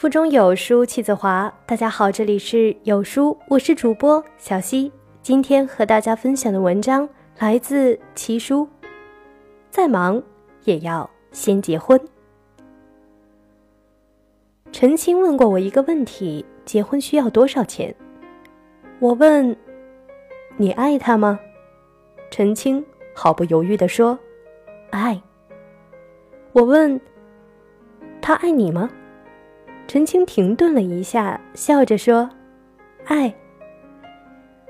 腹中有书气自华。大家好，这里是有书，我是主播小溪。今天和大家分享的文章来自七叔。再忙也要先结婚。陈青问过我一个问题：结婚需要多少钱？我问：你爱他吗？陈青毫不犹豫地说：爱。我问：他爱你吗？陈青停顿了一下，笑着说：“爱。”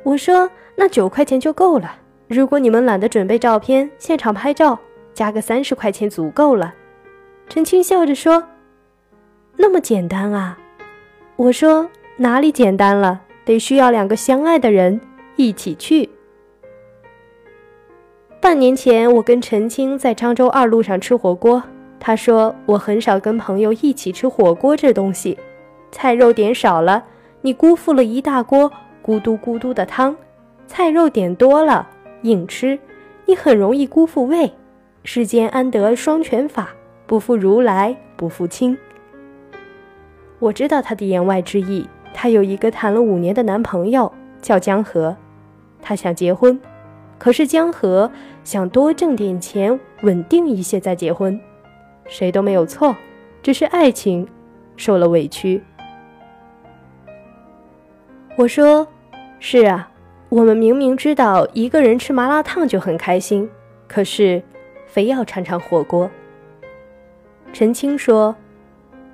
我说：“那九块钱就够了。如果你们懒得准备照片，现场拍照，加个三十块钱足够了。”陈青笑着说：“那么简单啊？”我说：“哪里简单了？得需要两个相爱的人一起去。”半年前，我跟陈青在漳州二路上吃火锅。他说：“我很少跟朋友一起吃火锅，这东西，菜肉点少了，你辜负了一大锅咕嘟咕嘟的汤；菜肉点多了，硬吃，你很容易辜负胃。世间安得双全法？不负如来不负卿。”我知道他的言外之意。他有一个谈了五年的男朋友，叫江河，他想结婚，可是江河想多挣点钱，稳定一些再结婚。谁都没有错，只是爱情受了委屈。我说：“是啊，我们明明知道一个人吃麻辣烫就很开心，可是非要尝尝火锅。”陈青说：“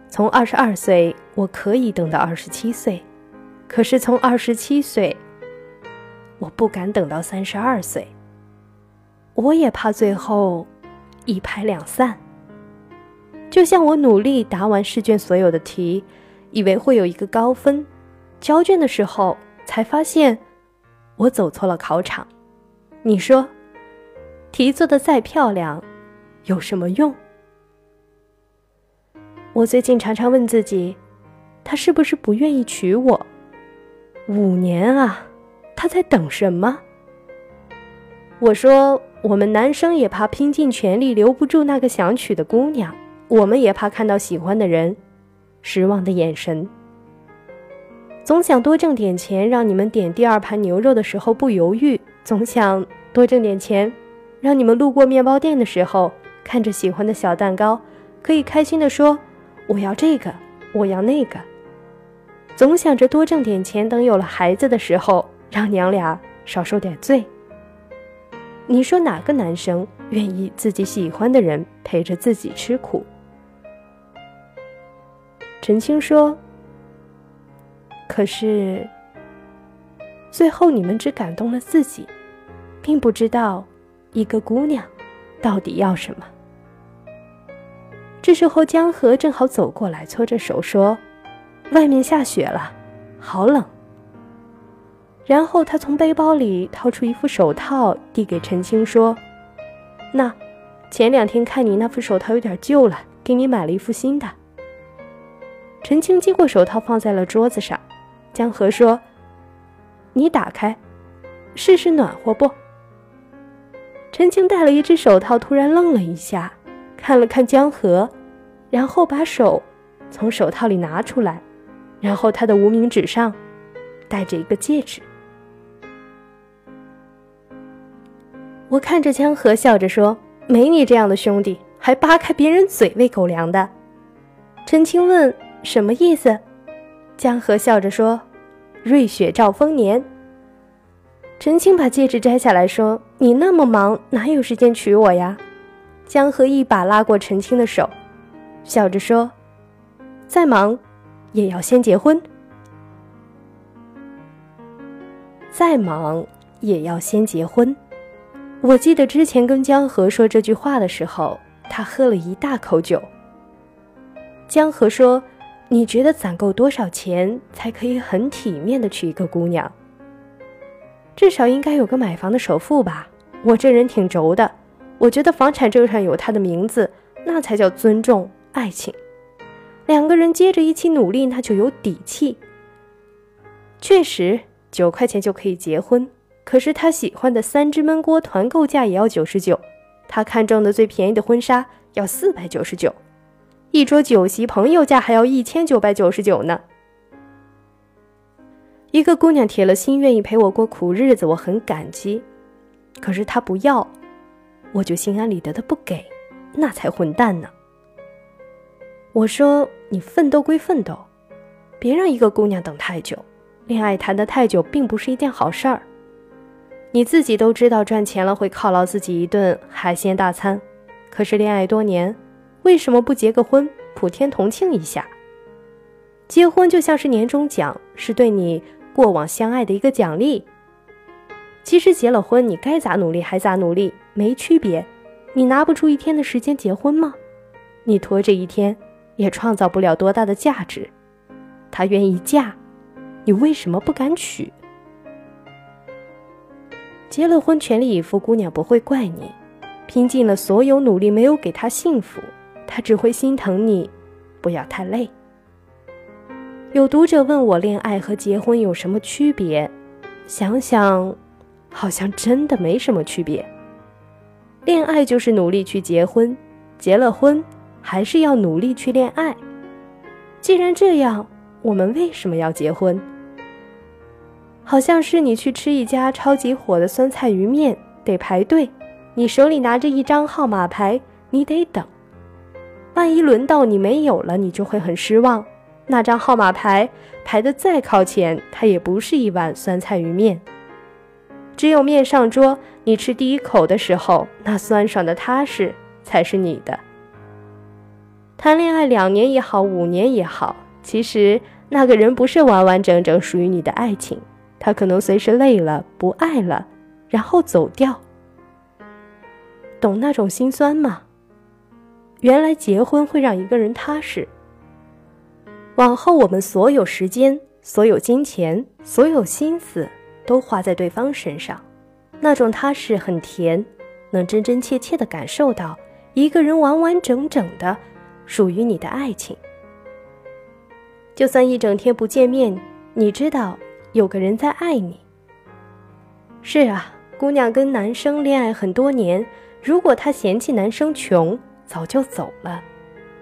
从二十二岁我可以等到二十七岁，可是从二十七岁，我不敢等到三十二岁。我也怕最后一拍两散。”就像我努力答完试卷所有的题，以为会有一个高分，交卷的时候才发现我走错了考场。你说，题做的再漂亮，有什么用？我最近常常问自己，他是不是不愿意娶我？五年啊，他在等什么？我说，我们男生也怕拼尽全力留不住那个想娶的姑娘。我们也怕看到喜欢的人失望的眼神，总想多挣点钱，让你们点第二盘牛肉的时候不犹豫；总想多挣点钱，让你们路过面包店的时候，看着喜欢的小蛋糕，可以开心的说：“我要这个，我要那个。”总想着多挣点钱，等有了孩子的时候，让娘俩少受点罪。你说哪个男生愿意自己喜欢的人陪着自己吃苦？陈青说：“可是，最后你们只感动了自己，并不知道一个姑娘到底要什么。”这时候，江河正好走过来，搓着手说：“外面下雪了，好冷。”然后他从背包里掏出一副手套，递给陈青说：“那，前两天看你那副手套有点旧了，给你买了一副新的。”陈青接过手套，放在了桌子上。江河说：“你打开，试试暖和不？”陈青戴了一只手套，突然愣了一下，看了看江河，然后把手从手套里拿出来，然后他的无名指上戴着一个戒指。我看着江河，笑着说：“没你这样的兄弟，还扒开别人嘴喂狗粮的。”陈青问。什么意思？江河笑着说：“瑞雪兆丰年。”陈青把戒指摘下来说：“你那么忙，哪有时间娶我呀？”江河一把拉过陈青的手，笑着说：“再忙，也要先结婚。再忙，也要先结婚。”我记得之前跟江河说这句话的时候，他喝了一大口酒。江河说。你觉得攒够多少钱才可以很体面的娶一个姑娘？至少应该有个买房的首付吧。我这人挺轴的，我觉得房产证上有他的名字，那才叫尊重爱情。两个人接着一起努力，那就有底气。确实，九块钱就可以结婚，可是他喜欢的三只焖锅团购价也要九十九，他看中的最便宜的婚纱要四百九十九。一桌酒席，朋友价还要一千九百九十九呢。一个姑娘铁了心愿意陪我过苦日子，我很感激。可是她不要，我就心安理得的不给，那才混蛋呢。我说你奋斗归奋斗，别让一个姑娘等太久。恋爱谈得太久，并不是一件好事儿。你自己都知道，赚钱了会犒劳自己一顿海鲜大餐。可是恋爱多年，为什么不结个婚，普天同庆一下？结婚就像是年终奖，是对你过往相爱的一个奖励。其实结了婚，你该咋努力还咋努力，没区别。你拿不出一天的时间结婚吗？你拖这一天，也创造不了多大的价值。他愿意嫁。你为什么不敢娶？结了婚，全力以赴，姑娘不会怪你；拼尽了所有努力，没有给她幸福，他只会心疼你，不要太累。有读者问我，恋爱和结婚有什么区别？想想，好像真的没什么区别。恋爱就是努力去结婚，结了婚还是要努力去恋爱。既然这样，我们为什么要结婚？好像是你去吃一家超级火的酸菜鱼面，得排队，你手里拿着一张号码牌，你得等。万一轮到你没有了，你就会很失望。那张号码牌排得再靠前，它也不是一碗酸菜鱼面。只有面上桌，你吃第一口的时候，那酸爽的踏实才是你的。谈恋爱两年也好，五年也好，其实那个人不是完完整整属于你的爱情。他可能随时累了，不爱了，然后走掉。懂那种心酸吗？原来结婚会让一个人踏实。往后我们所有时间、所有金钱、所有心思都花在对方身上，那种踏实很甜，能真真切切的感受到一个人完完整整的属于你的爱情。就算一整天不见面，你知道。有个人在爱你。是啊，姑娘跟男生恋爱很多年，如果她嫌弃男生穷，早就走了。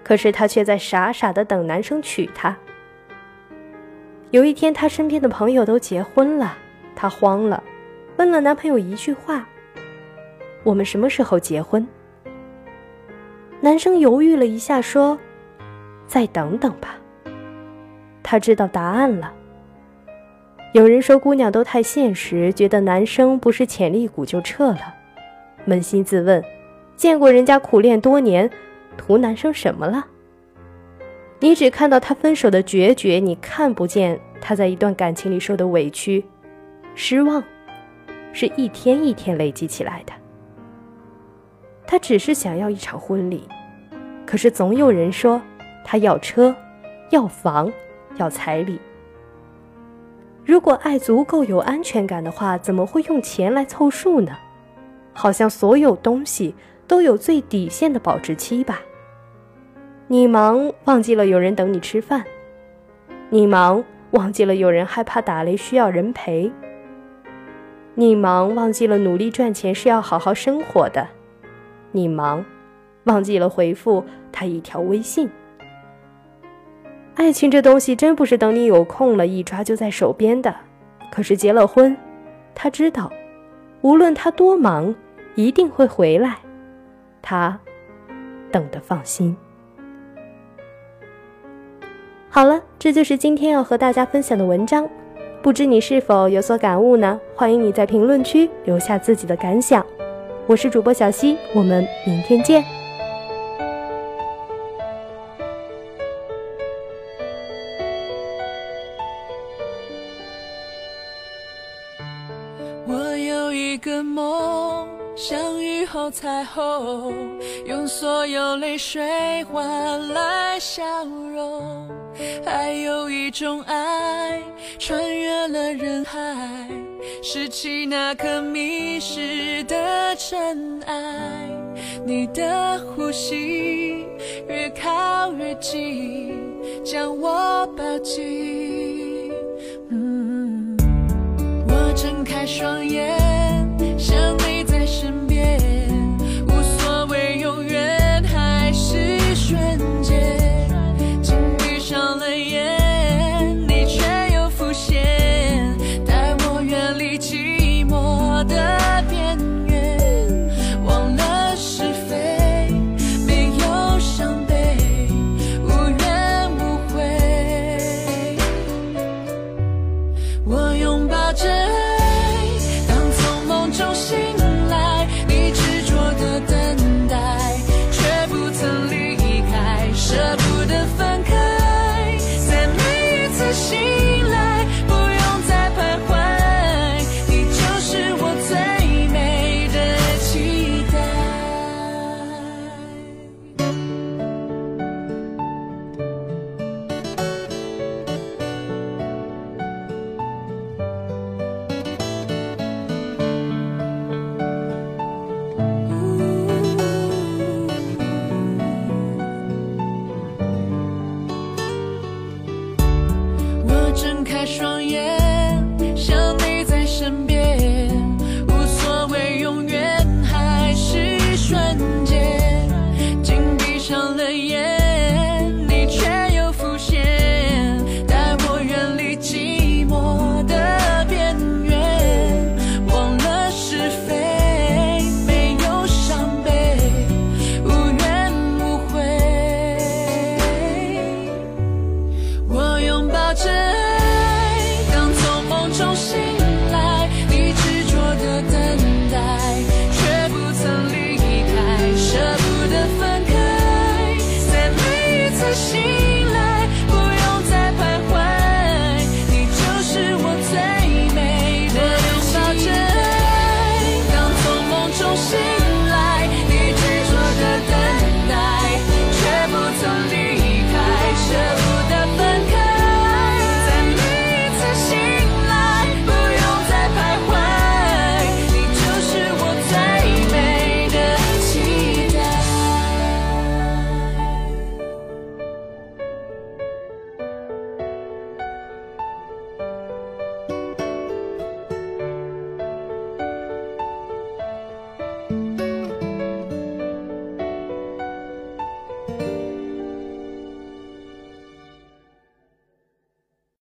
可是她却在傻傻的等男生娶她。有一天，她身边的朋友都结婚了，她慌了，问了男朋友一句话：“我们什么时候结婚？”男生犹豫了一下，说：“再等等吧。”他知道答案了。有人说姑娘都太现实，觉得男生不是潜力股就撤了。扪心自问，见过人家苦练多年，图男生什么了？你只看到他分手的决绝，你看不见他在一段感情里受的委屈、失望，是一天一天累积起来的。他只是想要一场婚礼，可是总有人说他要车、要房、要彩礼。如果爱足够有安全感的话，怎么会用钱来凑数呢？好像所有东西都有最底线的保质期吧。你忙忘记了有人等你吃饭，你忙忘记了有人害怕打雷需要人陪，你忙忘记了努力赚钱是要好好生活的，你忙忘记了回复他一条微信。爱情这东西真不是等你有空了，一抓就在手边的。可是结了婚，他知道，无论他多忙，一定会回来。他等的放心。好了，这就是今天要和大家分享的文章。不知你是否有所感悟呢？欢迎你在评论区留下自己的感想。我是主播小溪，我们明天见。彩虹，用所有泪水换来笑容。还有一种爱，穿越了人海，拾起那颗迷失的尘埃。你的呼吸越靠越近，将我抱紧。嗯我睁开双眼。双眼。